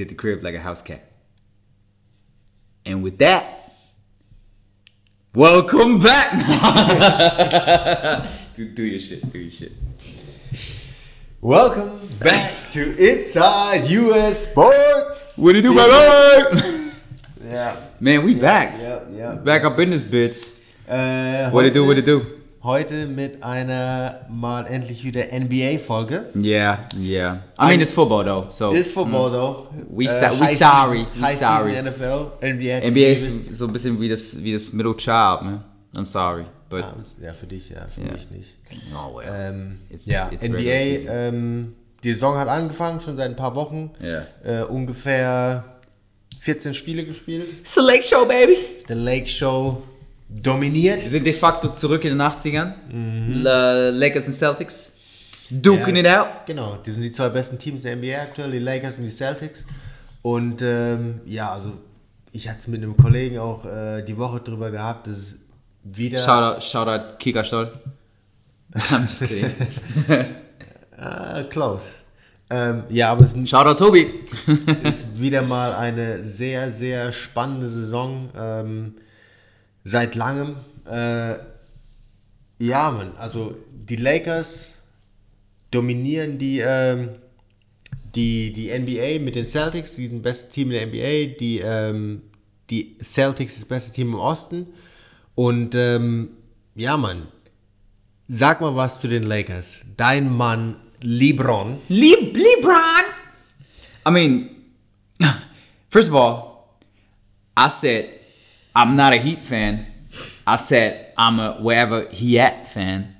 At the crib like a house cat. And with that, welcome back. do, do your shit. Do your shit. Welcome back to Inside US Sports. What do you do, baby? Ja, Man, we back. ja, ja. Back up in this bitch. Äh, What do you do? What do you do? Heute mit einer mal endlich wieder NBA-Folge. Yeah, yeah. I mean, it's football though, so Ist Football though. We sa- we High sorry, Season, we sorry. NFL, NBA. NBA ist so ein bisschen wie das, wie das Middle Child, man. I'm sorry, but Ah, Ja, für dich, ja, für Ja. mich nicht. oh well. Ähm, It's- ja, it's NBA, ähm, die Saison hat angefangen, schon seit ein paar Wochen. Ja. Äh, ungefähr 14 Spiele gespielt. It's a Lake Show, baby. The Lake Show dominiert. Wir sind de facto zurück in den 80ern. La- Lakers und Celtics. Duking Ja. it out. Genau, die sind die zwei besten Teams der NBA aktuell, die Lakers und die Celtics. Und ähm, ja, also ich hatte es mit einem Kollegen auch äh, die Woche drüber gehabt, dass es wieder Shoutout, Shoutout Kika Stoll. I'm just kidding. äh, close. Ähm, ja, aber es Shoutout Tobi. ist wieder mal eine sehr, sehr spannende Saison ähm, seit langem. Äh, ja, man, also die Lakers dominieren die, ähm, die, die NBA mit den Celtics, die sind das beste Team der NBA. Die, ähm, die Celtics ist das beste Team im Osten. Und ähm, ja, Mann, sag mal was zu den Lakers. Dein Mann LeBron. Le- LeBron. I mean, first of all, I said I'm not a Heat fan. I said I'm a wherever he at fan.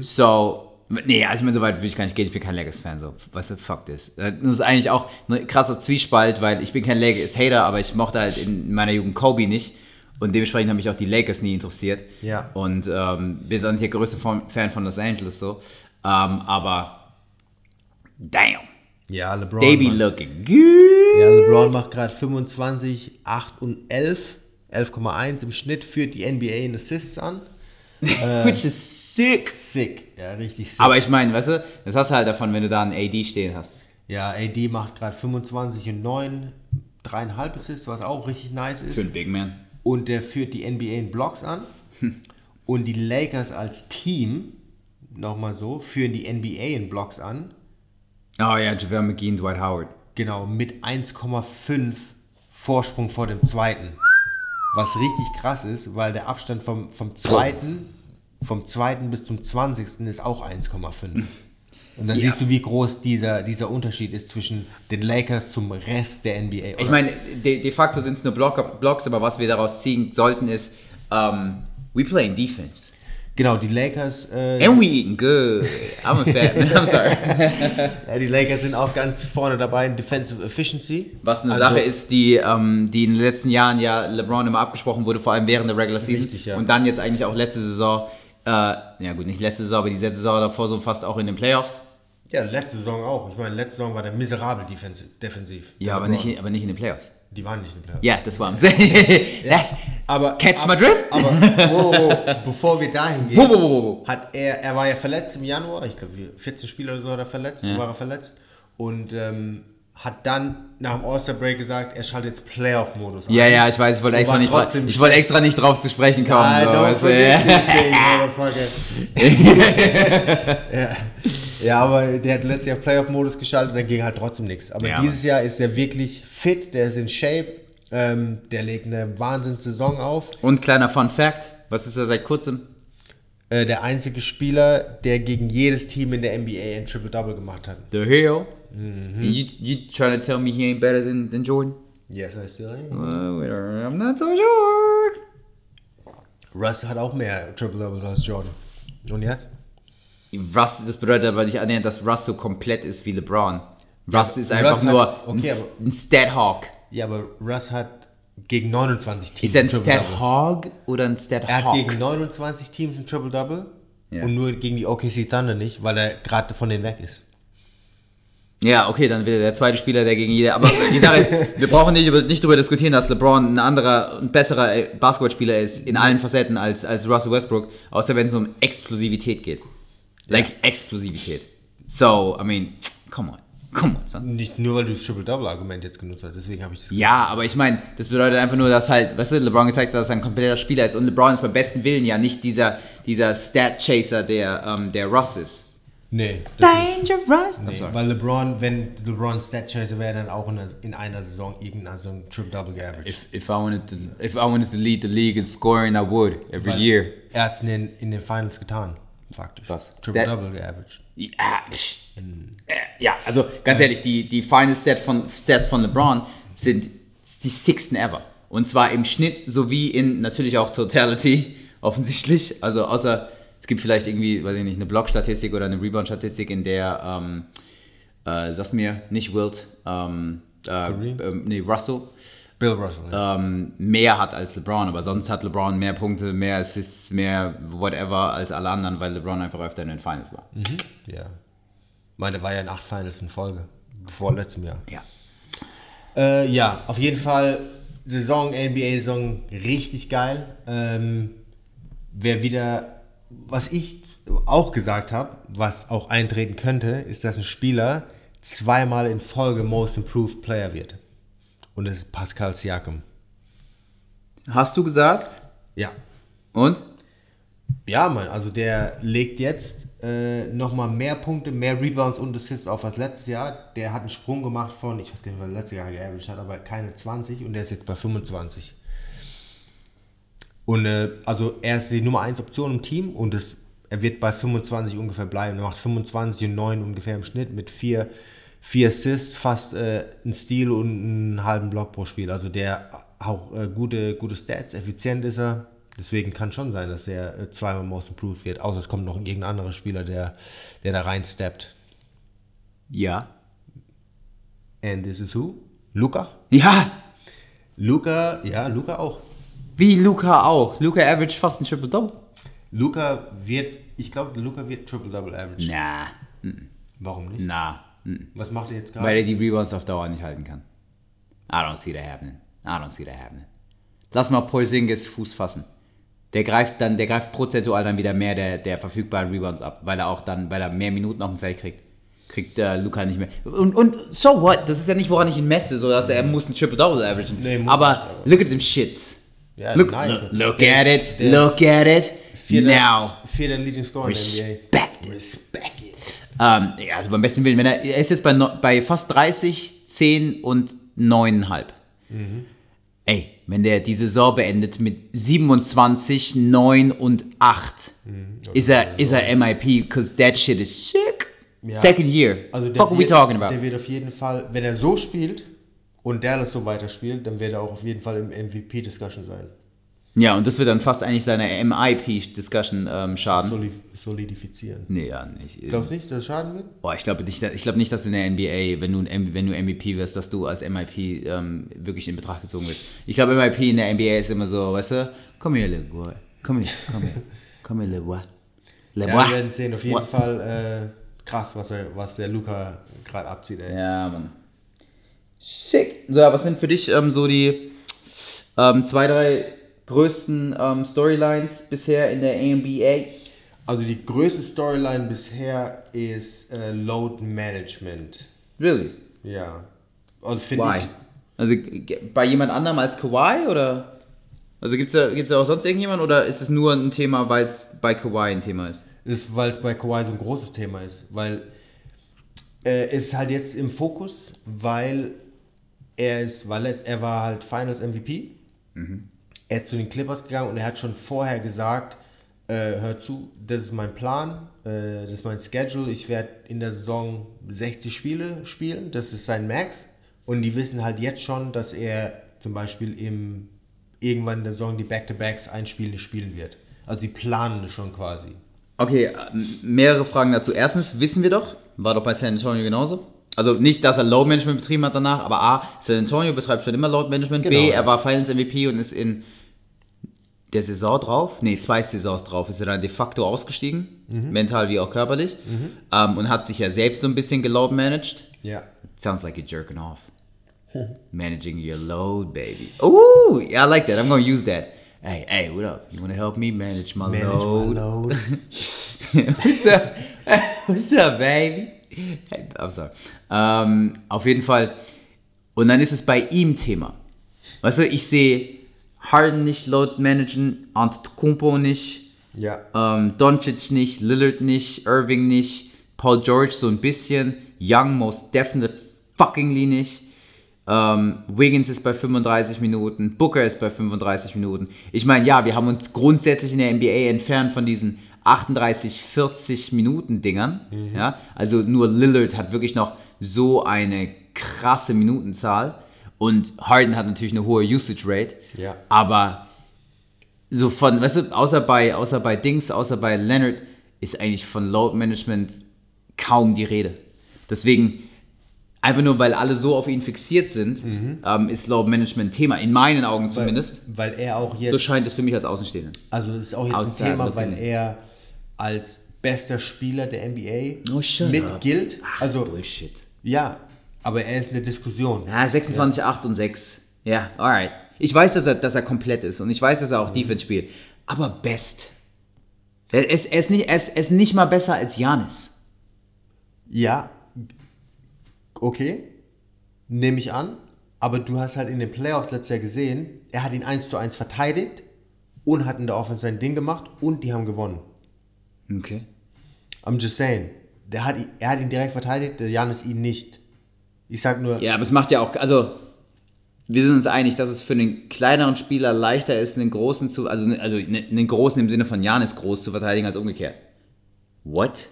So, nee, also ich meine, so weit will ich gar nicht gehen. Ich bin kein Lakers-Fan. So, weißt du, fuck this. Das ist eigentlich auch ein krasser Zwiespalt, weil ich bin kein Lakers-Hater, aber ich mochte halt in meiner Jugend Kobe nicht. Und dementsprechend haben mich auch die Lakers nie interessiert. Ja. Und ähm, bin jetzt auch nicht der größte Fan von Los Angeles so. Ähm, aber damn. Ja, LeBron. They be looking good. Ja, LeBron macht gerade 25, 8 und 11. 11,1 im Schnitt führt die NBA in Assists an. Which is sick. Sick. Ja, richtig sick. Aber ich meine, weißt du, das hast du halt davon, wenn du da einen AD stehen hast. ja, AD macht gerade 25 und 9, 3,5 Assists, was auch richtig nice ist. Für einen Big Man. Und der führt die NBA in Blocks an. Und die Lakers als Team, nochmal so, führen die NBA in Blocks an. Oh ja, JaVale McGee und Dwight Howard. Genau, mit 1,5 Vorsprung vor dem zweiten. Was richtig krass ist, weil der Abstand vom, vom zweiten, vom zweiten bis zum 20. ist auch 1,5. Und dann Ja. siehst du, wie groß dieser, dieser Unterschied ist zwischen den Lakers zum Rest der NBA. Ich meine, de, de facto sind es nur Block, Blocks, aber was wir daraus ziehen sollten ist, um, we playing defense. Genau, die Lakers, äh, And we eating good. I'm a fat man, I'm sorry. ja, die Lakers sind auch ganz vorne dabei in Defensive Efficiency. Was eine Also- Sache ist, die, ähm, die in den letzten Jahren ja LeBron immer abgesprochen wurde, vor allem während der Regular Season. Richtig, ja. Und dann jetzt eigentlich auch letzte Saison, äh, ja gut, nicht letzte Saison, aber die letzte Saison davor so fast auch in den Playoffs. Ja, letzte Saison auch. Ich meine, letzte Saison war der miserabel defensiv. Ja, Der aber LeBron. nicht, aber nicht in den Playoffs. Die waren nicht im Playoff. Ja, das war am saying. Aber, Catch aber, my drift? Aber wo, wo, bevor wir dahin gehen, Wo, wo, wo, wo, wo? hat er, er war ja verletzt im Januar, ich glaube 14 Spiele oder so hat er verletzt, war er verletzt und ähm, hat dann nach dem All-Star Break gesagt, er schaltet jetzt Playoff-Modus Ja, ja, ich weiß, ich wollte extra nicht, ich wollte extra nicht drauf zu sprechen kommen. Nein, so, weißt du, ja. motherfucker. ja. Ja, aber der hat letztes Jahr Playoff-Modus geschaltet und dann ging halt trotzdem nichts. Aber Ja, dieses Jahr ist er wirklich fit, der ist in Shape, ähm, der legt eine Wahnsinns-Saison auf. Und kleiner Fun Fact, was ist er seit kurzem? Äh, der einzige Spieler, der gegen jedes Team in der NBA ein Triple-Double gemacht hat. The Hero. Mhm. You, you trying to tell me he ain't better than, than Jordan? Yes, I still am. Wait, I'm not so sure. Russ hat auch mehr Triple-Doubles als Jordan. Und jetzt? Russ, das bedeutet aber nicht annähernd, dass Russ so komplett ist wie LeBron. Russ ist einfach Russ hat- nur okay, ein, ein Stat-Hawk. Ja, aber Russ hat gegen 29 Teams Ist er ein. Stat-Hog oder ein Er hat Stat-Hawk? gegen 29 Teams ein Triple-Double Ja. und nur gegen die OKC Thunder nicht, weil er gerade von denen weg ist. Ja, okay, dann wird er der zweite Spieler, der gegen jede. Aber die Sache ist, wir brauchen nicht, über, nicht darüber diskutieren, dass LeBron ein anderer und besserer äh, Basketballspieler ist in allen Facetten als, als Russell Westbrook, außer wenn es um Explosivität geht. Like Explosivität. So, I mean, come on. Come on, son. Nicht nur, weil du das Triple-Double-Argument jetzt genutzt hast, deswegen habe ich das Ja, aber ich meine, das bedeutet einfach nur, dass halt, weißt du, LeBron gezeigt hat, dass er ein kompletter Spieler ist und LeBron ist beim besten Willen ja nicht dieser, dieser Stat-Chaser, der, ähm, der Russ ist. Nee, Dangerous! Nee, weil LeBron, wenn LeBron Stat Chaser wäre, dann auch in einer, in einer Saison irgendein so ein Triple-Double geaveraged. If, if, I wanted to, if I wanted to lead the league in scoring, I would, every Weil year. Er hat es in in den Finals getan, faktisch. Was? Triple-Double geaveraged. Ja. Äh, ja, also ganz ehrlich, die, die Final Set von, Sets von LeBron sind die sixten ever. Und zwar im Schnitt sowie in natürlich auch Totality, offensichtlich. Also außer es gibt vielleicht irgendwie, weiß ich nicht, eine Block-Statistik oder eine Rebound-Statistik, in der, ähm, äh, sag's mir, nicht Wilt, ähm, äh, ähm, nee, Russell, Bill Russell. Ja. ähm, mehr hat als LeBron, aber sonst hat LeBron mehr Punkte, mehr Assists, mehr whatever als alle anderen, weil LeBron einfach öfter in den Finals war. ja. Ich meine, war ja in acht Finals in Folge. Vor letztem Jahr. Ja. Äh, ja, auf jeden Fall Saison, NBA-Saison richtig geil. Ähm, wer wieder, was ich auch gesagt habe, was auch eintreten könnte, ist, dass ein Spieler zweimal in Folge Most Improved Player wird. Und das ist Pascal Siakam. Hast du gesagt? Ja. Und? Ja, Mann, also der legt jetzt äh, nochmal mehr Punkte, mehr Rebounds und Assists auf als letztes Jahr. Der hat einen Sprung gemacht von, ich weiß gar nicht, was er letztes Jahr geaveraged hat, aber keine 20 und der ist jetzt bei 25. Und äh, also er ist die Nummer 1 Option im Team und es, er wird bei 25 ungefähr bleiben. Er macht 25 und 9 ungefähr im Schnitt mit 4, 4 Assists, fast äh, ein Steal und einen halben Block pro Spiel. Also der auch äh, gute, gute Stats, effizient ist er. Deswegen kann schon sein, dass er äh, zweimal Most Improved wird. Außer es kommt noch irgendein anderer Spieler, der, der da reinsteppt. Ja. And this is who? Luca? Ja, Luca, ja, Luca auch. wie Luca auch. Luca average fast ein Triple-Double. Luca wird, ich glaube, Luca wird Triple-Double Average. Na, Warum nicht? na. Mm. Was macht er jetzt Weil gerade? er die Rebounds auf Dauer nicht halten kann. I don't see that happening. I don't see that happening. Lass mal Porzingis Fuß fassen. Der greift dann, der greift prozentual dann wieder mehr der, der verfügbaren Rebounds ab, weil er auch dann, weil er mehr Minuten auf dem Feld kriegt. Kriegt äh, Luca nicht mehr. Und, und so what? Das ist ja nicht, woran ich ihn messe, so dass er muss ein Triple-Double averagen. Nee, aber nicht, look at them shits. Ja, look nice. look, Der at it. Look at it. Vierter, Now. vierter Leading Scorer in der NBA. Respect it. Respect it. Ähm, ja, also beim besten Willen, wenn er, er ist jetzt bei, bei fast 30, 10 und 9,5. Ey, wenn der die Saison beendet mit 27, 9 und 8, ist er, ist er MIP, because that shit is sick. Second year. Also der Fuck what we wird, talking about? Der wird auf jeden Fall, wenn er so spielt und Dallas so weiterspielt, dann wird er auch auf jeden Fall im MVP-Discussion sein. Ja, und das wird dann fast eigentlich seiner MIP-Discussion ähm, schaden. Soli solidifizieren. Nee, ja, nicht. Glaubst du nicht, dass es schaden wird? Boah, ich glaube nicht, ich glaube nicht, dass in der NBA, wenn du, ein wenn du MVP wirst, dass du als MIP ähm, wirklich in Betracht gezogen wirst. Ich glaube, MIP in der NBA ist immer so, weißt du, komm her, Le Boy, komm her, komm her, komm her, Le Boy. Le Ja, wir werden sehen. Auf jeden What? Fall äh, krass, was, er, was der Luca gerade abzieht. Ey. Ja, Mann. Schick. So, ja, was sind für dich ähm, so die ähm, zwei, drei größten ähm, Storylines bisher in der NBA? Also die größte Storyline bisher ist äh, Load Management. Really? Ja. Also finde Why? ich. Also bei jemand anderem als Kawhi oder? Also gibt's da, gibt's da auch sonst irgendjemand oder ist es nur ein Thema, weil es bei Kawhi ein Thema ist? ist, weil es bei Kawhi so ein großes Thema ist. Weil äh, ist halt jetzt im Fokus, weil er ist, weil er, er war halt Finals MVP. Er ist zu den Clippers gegangen und er hat schon vorher gesagt, äh, hör zu, das ist mein Plan, äh, das ist mein Schedule, ich werde in der Saison 60 Spiele spielen, das ist sein Max. Und die wissen halt jetzt schon, dass er zum Beispiel im, irgendwann in der Saison die Back-to-Backs ein spielen wird. Also die planen das schon quasi. Okay, mehrere Fragen dazu. Erstens wissen wir doch, war doch bei San Antonio genauso. Also nicht, dass er Load Management betrieben hat danach, aber A, San Antonio betreibt schon immer Load Management. B, Genau, ja. er war Finals MVP und ist in der Saison drauf, nee, zwei Saisons drauf, ist er dann de facto ausgestiegen, Mhm. mental wie auch körperlich, ähm, und hat sich ja selbst so ein bisschen geload managed. Ja. It sounds like you're jerking off. Managing your load, baby. Ooh, yeah, I like that. I'm gonna use that. Hey, hey, what up? You wanna help me manage my Manage load? my load. What's up? What's up, baby? Sorry. Ähm, auf jeden Fall. Und dann ist es bei ihm Thema. Weißt du, ich sehe Harden nicht Load managen, Antetokounmpo nicht, Ja. ähm, Doncic nicht, Lillard nicht, Irving nicht, Paul George so ein bisschen, Young most definite fuckingly nicht. Ähm, Wiggins ist bei 35 Minuten, Booker ist bei 35 Minuten. Ich meine, ja, wir haben uns grundsätzlich in der NBA entfernt von diesen 38, 40 Minuten Dingern. Ja? Also nur Lillard hat wirklich noch so eine krasse Minutenzahl. Und Harden hat natürlich eine hohe Usage Rate. Ja. Aber so von, weißt du, außer bei, außer bei Dings, außer bei Leonard, ist eigentlich von Load Management kaum die Rede. Deswegen, einfach nur weil alle so auf ihn fixiert sind, ähm, ist Load Management Thema. In meinen Augen zumindest. Weil er auch jetzt so scheint es für mich als Außenstehender. Also ist auch jetzt Outside ein Thema, weil er als bester Spieler der NBA Oh, mit up. gilt. Ach, Also Bullshit. ja, aber er ist eine Diskussion. Ja, 26, 8 und 6. Ja, alright. Ich weiß, dass er, dass er komplett ist und ich weiß, dass er auch Mhm. Defense spielt. Aber best. Er ist, er ist, nicht, er ist, er ist nicht mal besser als Janis. Ja, okay, nehme ich an. Aber du hast halt in den Playoffs letztes Jahr gesehen, er hat ihn 1 zu 1 verteidigt und hat in der Offense sein Ding gemacht und die haben gewonnen. Okay. I'm just saying. Der hat, er hat ihn direkt verteidigt, der Janis ihn nicht. Ich sag nur, Ja, aber es macht ja auch, also wir sind uns einig, dass es für einen kleineren Spieler leichter ist, einen großen zu, also, also einen großen im Sinne von Janis groß zu verteidigen als umgekehrt. What?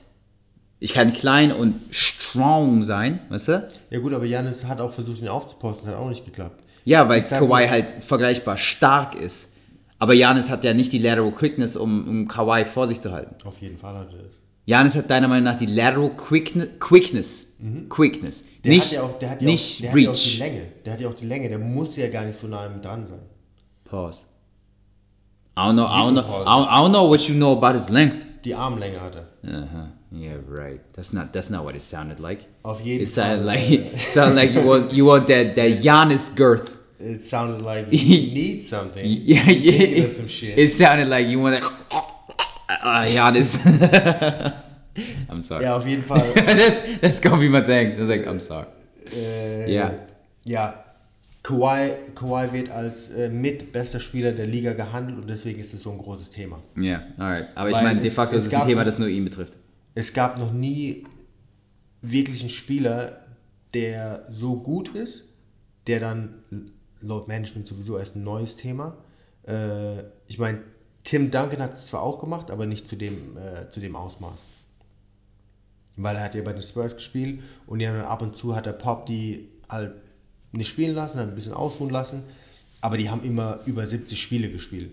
Ich kann klein und strong sein, weißt du? ja gut, aber Janis hat auch versucht, ihn aufzuposten, das hat auch nicht geklappt. Ja, weil Kawhi halt vergleichbar stark ist. Aber Janis hat ja nicht die Lateral Quickness, um, um Kawhi vor sich zu halten. Auf jeden Fall hat er das. Janis hat deiner Meinung nach die Lateral Quickness, Quickness, Quickness. Mhm. Der nicht hat ja auch, der hat ja nicht auch, der hat ja auch die Reach. Länge. Der hat ja auch die Länge. Der muss ja gar nicht so nah dran sein. Pause. I don't know. I don't know. I don't, I don't know what you know about his length. Die Armlänge hat er. Uh-huh. Yeah, right. That's not. That's not what it sounded like. Auf jeden It sounded Fall, like. äh, It sounded like you want. You want that. That Giannis girth. It sounded like you need something. Yeah, yeah. of some shit. It sounded like you want that. Uh, Giannis. I'm sorry. ja, auf jeden Fall. that's that's gonna be my thing. It's like I'm sorry. Äh, Ja. Ja. Kawhi, Kawhi wird als äh, mit bester Spieler der Liga gehandelt und deswegen ist es so ein großes Thema. Yeah. Alright. Aber ich Weil meine, de facto es ist es ein Thema, das nur ihn betrifft. Es gab noch nie wirklich einen Spieler, der so gut ist, der dann Load Management sowieso erst ein neues Thema. Äh, ich meine, Tim Duncan hat es zwar auch gemacht, aber nicht zu dem, äh, zu dem Ausmaß. Weil er hat ja bei den Spurs gespielt und haben dann ab und zu hat der Pop die halt nicht spielen lassen, hat ein bisschen ausruhen lassen, aber die haben immer über 70 Spiele gespielt.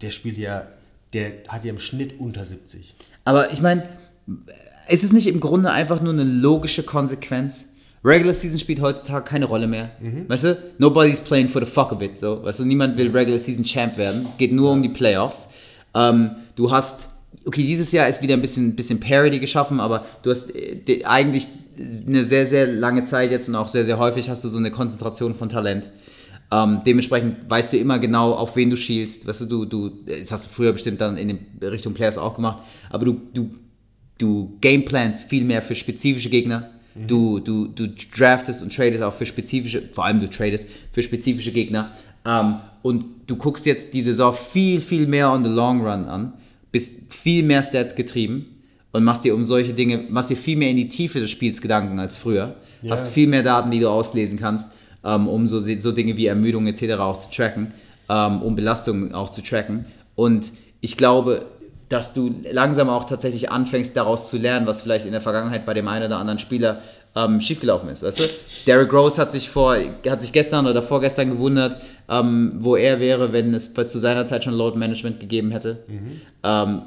Der spielt ja, der hat ja im Schnitt unter 70. Aber ich meine, ist es nicht im Grunde einfach nur eine logische Konsequenz? Regular Season spielt heutzutage keine Rolle mehr. Weißt du? Nobody's playing for the fuck of it. So. Weißt du, niemand will Regular Season Champ werden. Es geht nur um die Playoffs. Ähm, du hast, okay, dieses Jahr ist wieder ein bisschen, bisschen Parity geschaffen, aber du hast äh, eigentlich eine sehr, sehr lange Zeit jetzt und auch sehr, sehr häufig hast du so eine Konzentration von Talent. Ähm, dementsprechend weißt du immer genau, auf wen du schielst. Weißt du, du, du, das hast du früher bestimmt dann in Richtung Players auch gemacht, aber du, du, du gameplans viel mehr für spezifische Gegner. Du, du, du draftest und tradest auch für spezifische, vor allem du tradest für spezifische Gegner. Ähm, und du guckst jetzt die Saison viel, viel mehr on the long run an, bist viel mehr Stats getrieben und machst dir um solche Dinge, machst dir viel mehr in die Tiefe des Spiels Gedanken als früher. Ja. Hast viel mehr Daten, die du auslesen kannst, ähm, um so, so Dinge wie Ermüdung etc. auch zu tracken, ähm, um Belastungen auch zu tracken. Und ich glaube, dass du langsam auch tatsächlich anfängst, daraus zu lernen, was vielleicht in der Vergangenheit bei dem einen oder anderen Spieler ähm, schiefgelaufen ist. Weißt du? Derrick Rose hat sich, vor, hat sich gestern oder vorgestern gewundert, ähm, wo er wäre, wenn es zu seiner Zeit schon Load Management gegeben hätte. Ähm,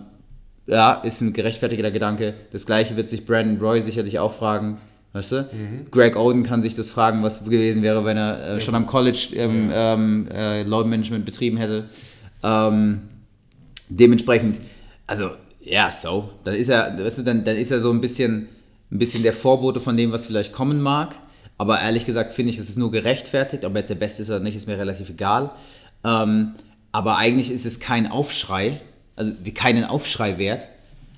ja, ist ein gerechtfertigter Gedanke. Das gleiche wird sich Brandon Roy sicherlich auch fragen. Weißt du? Greg Oden kann sich das fragen, was gewesen wäre, wenn er äh, schon am College ähm, ähm, äh, Load Management betrieben hätte. Ähm, dementsprechend, also, ja, so. Dann ist er, weißt du, dann, dann ist er so ein bisschen, ein bisschen der Vorbote von dem, was vielleicht kommen mag. Aber ehrlich gesagt finde ich, es ist nur gerechtfertigt. Ob er jetzt der Beste ist oder nicht, ist mir relativ egal. Ähm, aber eigentlich ist es kein Aufschrei, also keinen Aufschrei wert,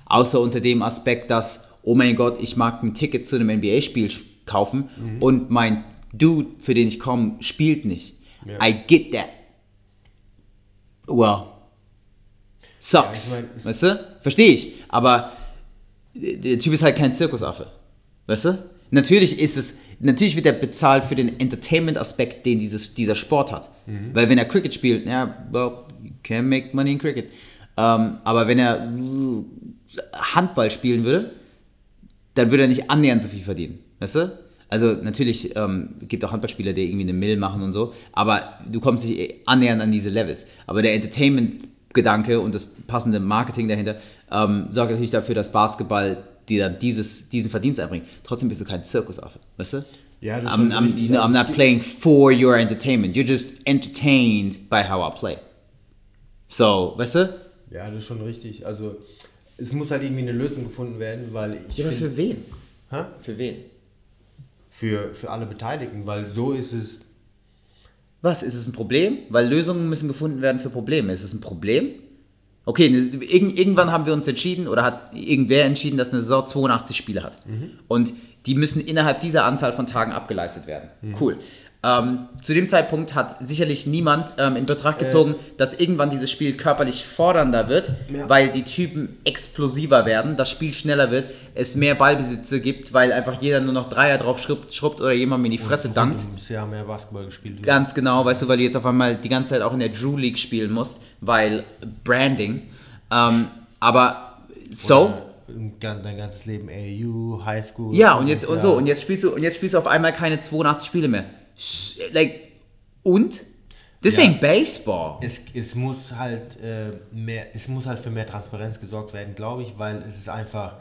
außer unter dem Aspekt, dass, oh mein Gott, ich mag ein Ticket zu einem NBA-Spiel kaufen und mein Dude, für den ich komme, spielt nicht. I get that. Well, sucks. Ja, ich mein, weißt du? Verstehe ich. Aber der Typ ist halt kein Zirkusaffe. Weißt du? Natürlich ist es, natürlich wird er bezahlt für den Entertainment-Aspekt, den dieses, dieser Sport hat. Weil wenn er Cricket spielt, ja, well, you can make money in Cricket. Ähm, aber wenn er Handball spielen würde, dann würde er nicht annähernd so viel verdienen. Weißt du? Also natürlich ähm, gibt auch Handballspieler, die irgendwie eine Mill machen und so, aber du kommst nicht annähernd an diese Levels. Aber der Entertainment-Gedanke und das passende Marketing dahinter ähm, sorgt natürlich dafür, dass Basketball dir dann dieses, diesen Verdienst einbringt. Trotzdem bist du kein Zirkusaffe, weißt du? Ja, das ist I'm, schon I'm, richtig. you know, I'm not playing for your entertainment. You're just entertained by how I play. So, weißt du? Ja, das ist schon richtig. Also es muss halt irgendwie eine Lösung gefunden werden, weil ich Ja, aber für wen? Hä? Für wen? für, für alle Beteiligten, weil so ist es. Was? Ist es ein Problem? Weil Lösungen müssen gefunden werden für Probleme. Ist es ein Problem? Okay, ne, irg irgendwann haben wir uns entschieden oder hat irgendwer entschieden, dass eine Saison 82 Spiele hat. Und die müssen innerhalb dieser Anzahl von Tagen abgeleistet werden. Cool. Ähm, zu dem Zeitpunkt hat sicherlich niemand ähm, in Betracht gezogen, dass irgendwann dieses Spiel körperlich fordernder wird, Ja. weil die Typen explosiver werden, das Spiel schneller wird, es mehr Ballbesitze gibt, weil einfach jeder nur noch Dreier drauf schrubbt, schrubbt oder jemand in die Fresse dankt. Du hast ja mehr Basketball gespielt. Ganz genau, weißt du, weil du jetzt auf einmal die ganze Zeit auch in der Drew League spielen musst, weil Branding. Ähm, aber so. Dein dein ganzes Leben AU, Highschool. Ja, und jetzt und so und jetzt spielst du und jetzt spielst du auf einmal keine 82 Spiele mehr. Like und this Ja. ain't baseball. Es, es muss halt äh, mehr, es muss halt für mehr Transparenz gesorgt werden, glaube ich, weil es ist einfach,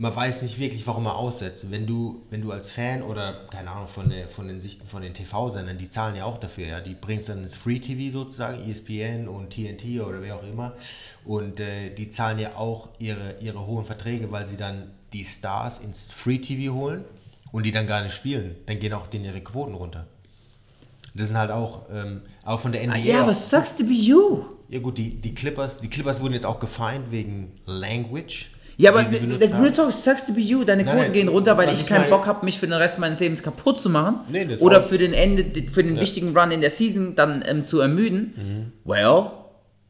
man weiß nicht wirklich, warum man aussetzt. Wenn du, wenn du als Fan oder, keine Ahnung, von, der, von den Sichten von den TV-Sendern, die zahlen ja auch dafür, ja, die bringst dann ins Free TV sozusagen, ESPN und TNT oder wer auch immer. Und äh, die zahlen ja auch ihre, ihre hohen Verträge, weil sie dann die Stars ins Free TV holen und die dann gar nicht spielen. Dann gehen auch denen ihre Quoten runter. Das sind halt auch, ähm, auch von der NBA. Ja, aber sucks to be you. Ja gut, die, die Clippers, die Clippers wurden jetzt auch gefeind wegen Language. Ja, aber der. Real Talk sucks to be you. Deine Quoten nein, gehen runter, weil was ich keinen meine- Bock habe, mich für den Rest meines Lebens kaputt zu machen. Nee, das oder auch- für den Ende, für den wichtigen Run in der Season dann ähm, zu ermüden. Mhm. Well,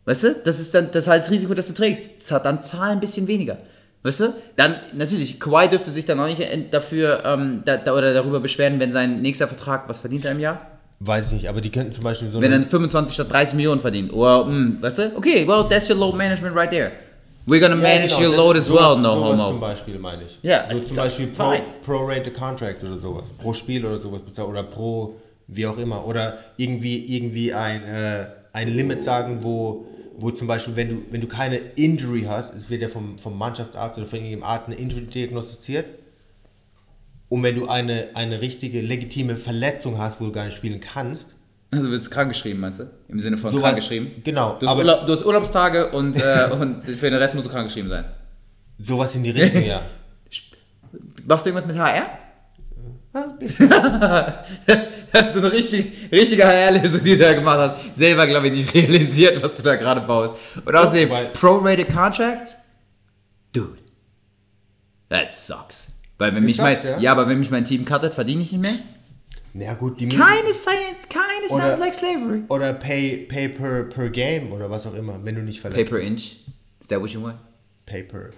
weißt du, das ist dann das ist halt das Risiko, das du trägst. Dann zahl ein bisschen weniger. Weißt du? Dann, natürlich, Kawhi dürfte sich dann auch nicht dafür ähm, da, da, oder darüber beschweren, wenn sein nächster Vertrag, was verdient er im Jahr? Weiß ich nicht, aber die könnten zum Beispiel so Wenn er eine, 25 statt 30 Millionen verdient. Well, mm, weißt du? Okay, well, that's your load management right there. We're gonna Ja, manage genau, your load as sowas- well, no sowas homo. zum Beispiel meine ich. Ja, so it's zum Beispiel pro, pro Rate Contract oder sowas. Pro Spiel oder sowas bezahlt oder pro wie auch immer. Oder irgendwie, irgendwie ein, äh, ein Limit sagen, wo, wo zum Beispiel, wenn du, wenn du keine Injury hast, es wird ja vom, vom Mannschaftsarzt oder von irgendeinem Arzt eine Injury diagnostiziert. Und wenn du eine, eine richtige, legitime Verletzung hast, wo du gar nicht spielen kannst, Also du wirst krankgeschrieben, meinst du? Im Sinne von Sowas- krankgeschrieben? genau, Du hast, aber- Urlaub, du hast Urlaubstage und, äh, und für den Rest musst du krankgeschrieben sein. sowas in die Richtung, ja. Machst du irgendwas mit HR? das, das ist eine richtig, richtige HR-Lösung, die du da gemacht hast. Selber, glaube ich, nicht realisiert, was du da gerade baust. Und außerdem, weil- Prorated Contracts? Dude. That sucks. Weil wenn mich sucks, mein, ja. ja, aber wenn mich mein Team cuttet, verdiene ich nicht mehr. Na gut, die müssen, Keine science, keine Oder- like slavery. Oder pay, pay per, per game oder was auch immer, wenn du nicht verletzt Pay per inch. Is that what you want? Pay per,